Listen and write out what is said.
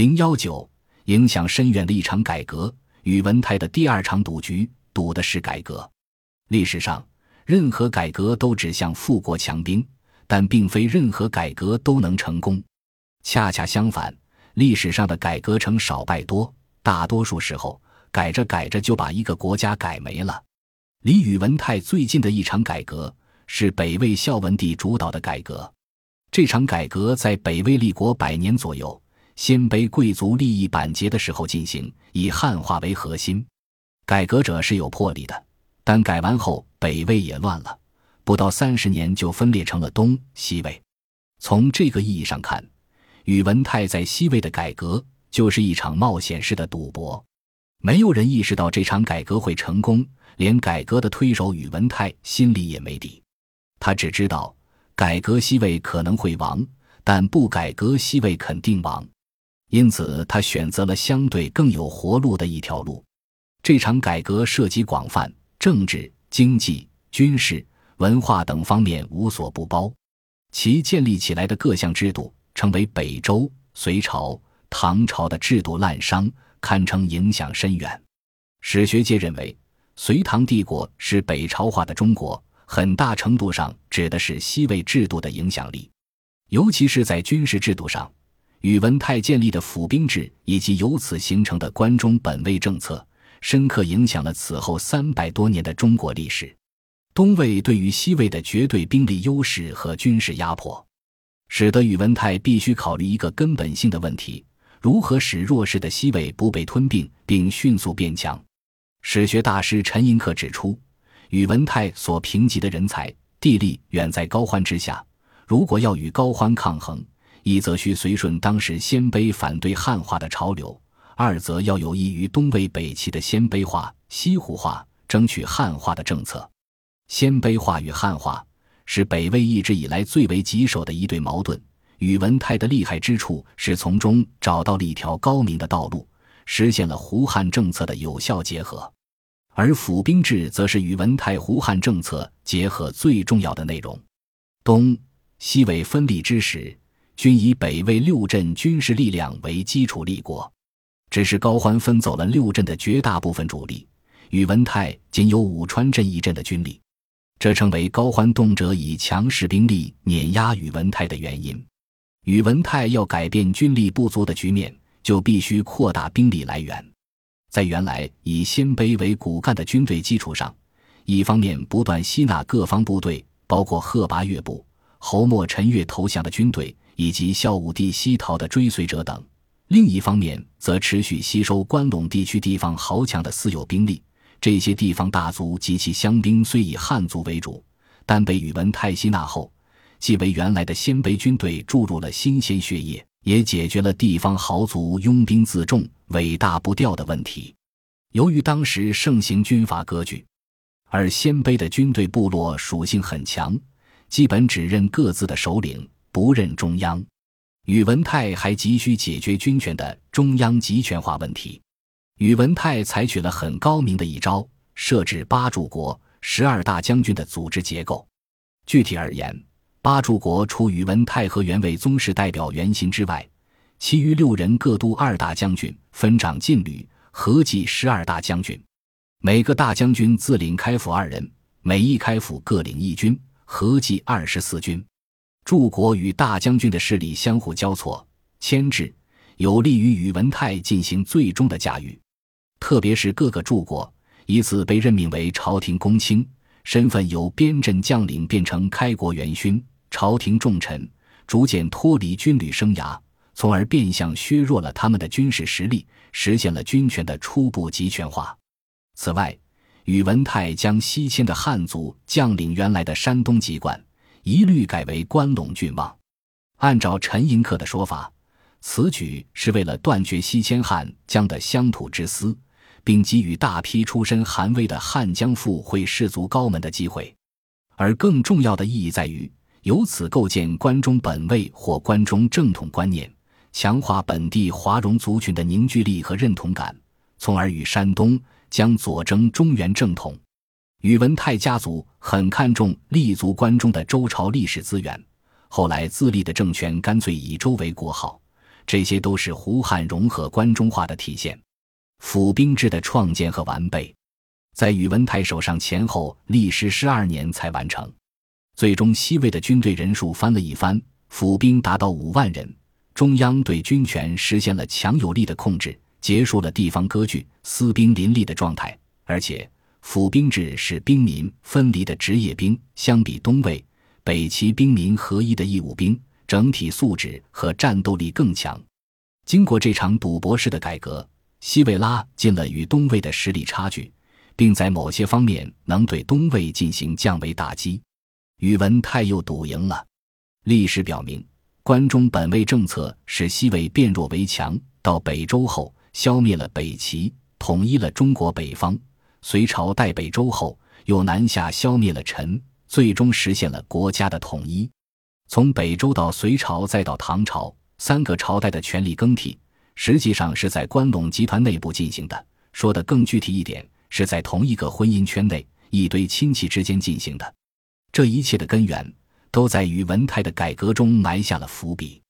零幺九，影响深远的一场改革，宇文泰的第二场赌局赌的是改革。历史上，任何改革都指向富国强兵，但并非任何改革都能成功。恰恰相反，历史上的改革成少败多，大多数时候改着改着就把一个国家改没了。离宇文泰最近的一场改革是北魏孝文帝主导的改革。这场改革在北魏立国百年左右。鲜卑贵族利益板结的时候进行，以汉化为核心。改革者是有魄力的，但改完后北魏也乱了，不到三十年就分裂成了东西魏。从这个意义上看，宇文泰在西魏的改革就是一场冒险式的赌博。没有人意识到这场改革会成功，连改革的推手宇文泰心里也没底。他只知道改革西魏可能会亡，但不改革西魏肯定亡。因此，他选择了相对更有活路的一条路。这场改革涉及广泛，政治、经济、军事、文化等方面无所不包。其建立起来的各项制度，成为北周、隋朝、唐朝的制度滥觞，堪称影响深远。史学界认为，隋唐帝国是北朝化的中国，很大程度上指的是西魏制度的影响力，尤其是在军事制度上。宇文泰建立的府兵制以及由此形成的关中本位政策，深刻影响了此后三百多年的中国历史。东魏对于西魏的绝对兵力优势和军事压迫，使得宇文泰必须考虑一个根本性的问题：如何使弱势的西魏不被吞并，并迅速变强。史学大师陈寅恪指出，宇文泰所评级的人才地利远在高欢之下，如果要与高欢抗衡。一则需随顺当时鲜卑反对汉化的潮流，二则要有益于东魏北齐的鲜卑化、西胡化，争取汉化的政策。鲜卑化与汉化是北魏一直以来最为棘手的一对矛盾。宇文泰的厉害之处是从中找到了一条高明的道路，实现了胡汉政策的有效结合。而府兵制则是宇文泰胡汉政策结合最重要的内容。东西魏分立之时。均以北魏六镇军事力量为基础立国，只是高欢分走了六镇的绝大部分主力，宇文泰仅有武川镇一镇的军力，这成为高欢动辄以强势兵力碾压宇文泰的原因。宇文泰要改变军力不足的局面，就必须扩大兵力来源。在原来以鲜卑为骨干的军队基础上，一方面不断吸纳各方部队，包括贺拔越部、侯莫陈岳投降的军队。以及孝武帝西逃的追随者等，另一方面则持续吸收关陇地区地方豪强的私有兵力。这些地方大族及其乡兵虽以汉族为主，但被宇文泰吸纳后，既为原来的鲜卑军队注入了新鲜血液，也解决了地方豪族拥兵自重、尾大不掉的问题。由于当时盛行军阀割据，而鲜卑的军队部落属性很强，基本只认各自的首领。不认中央，宇文泰还急需解决军权的中央集权化问题。宇文泰采取了很高明的一招，设置八柱国、十二大将军的组织结构。具体而言，八柱国除宇文泰和原为宗室代表袁行之外，其余六人各督二大将军，分掌禁旅，合计十二大将军。每个大将军自领开府二人，每一开府各领一军，合计二十四军。柱国与大将军的势力相互交错牵制，有利于宇文泰进行最终的驾驭。特别是各个柱国依次被任命为朝廷公卿，身份由边镇将领变成开国元勋、朝廷重臣，逐渐脱离军旅生涯，从而变相削弱了他们的军事实力，实现了军权的初步集权化。此外，宇文泰将西迁的汉族将领原来的山东籍贯。一律改为关陇郡望。按照陈寅恪的说法，此举是为了断绝西迁汉江的乡土之思，并给予大批出身寒微的汉江富会士族高门的机会。而更重要的意义在于，由此构建关中本位或关中正统观念，强化本地华容族群的凝聚力和认同感，从而与山东将佐征中原正统。宇文泰家族很看重立足关中的周朝历史资源，后来自立的政权干脆以周为国号，这些都是胡汉融合关中化的体现。府兵制的创建和完备，在宇文泰手上前后历时十二年才完成。最终，西魏的军队人数翻了一番，府兵达到五万人。中央对军权实现了强有力的控制，结束了地方割据、私兵林立的状态。而且，府兵制是兵民分离的职业兵，相比东魏、北齐兵民合一的义务兵，整体素质和战斗力更强。经过这场赌博式的改革，西魏拉近了与东魏的实力差距，并在某些方面能对东魏进行降维打击。宇文泰又赌赢了。历史表明。关中本位政策使西魏变弱为强，到北周后消灭了北齐，统一了中国北方；隋朝代北周后又南下消灭了陈，最终实现了国家的统一。从北周到隋朝再到唐朝，三个朝代的权力更替，实际上是在关陇集团内部进行的。说的更具体一点，是在同一个婚姻圈内，一堆亲戚之间进行的。这一切的根源。都在宇文泰的改革中埋下了伏笔。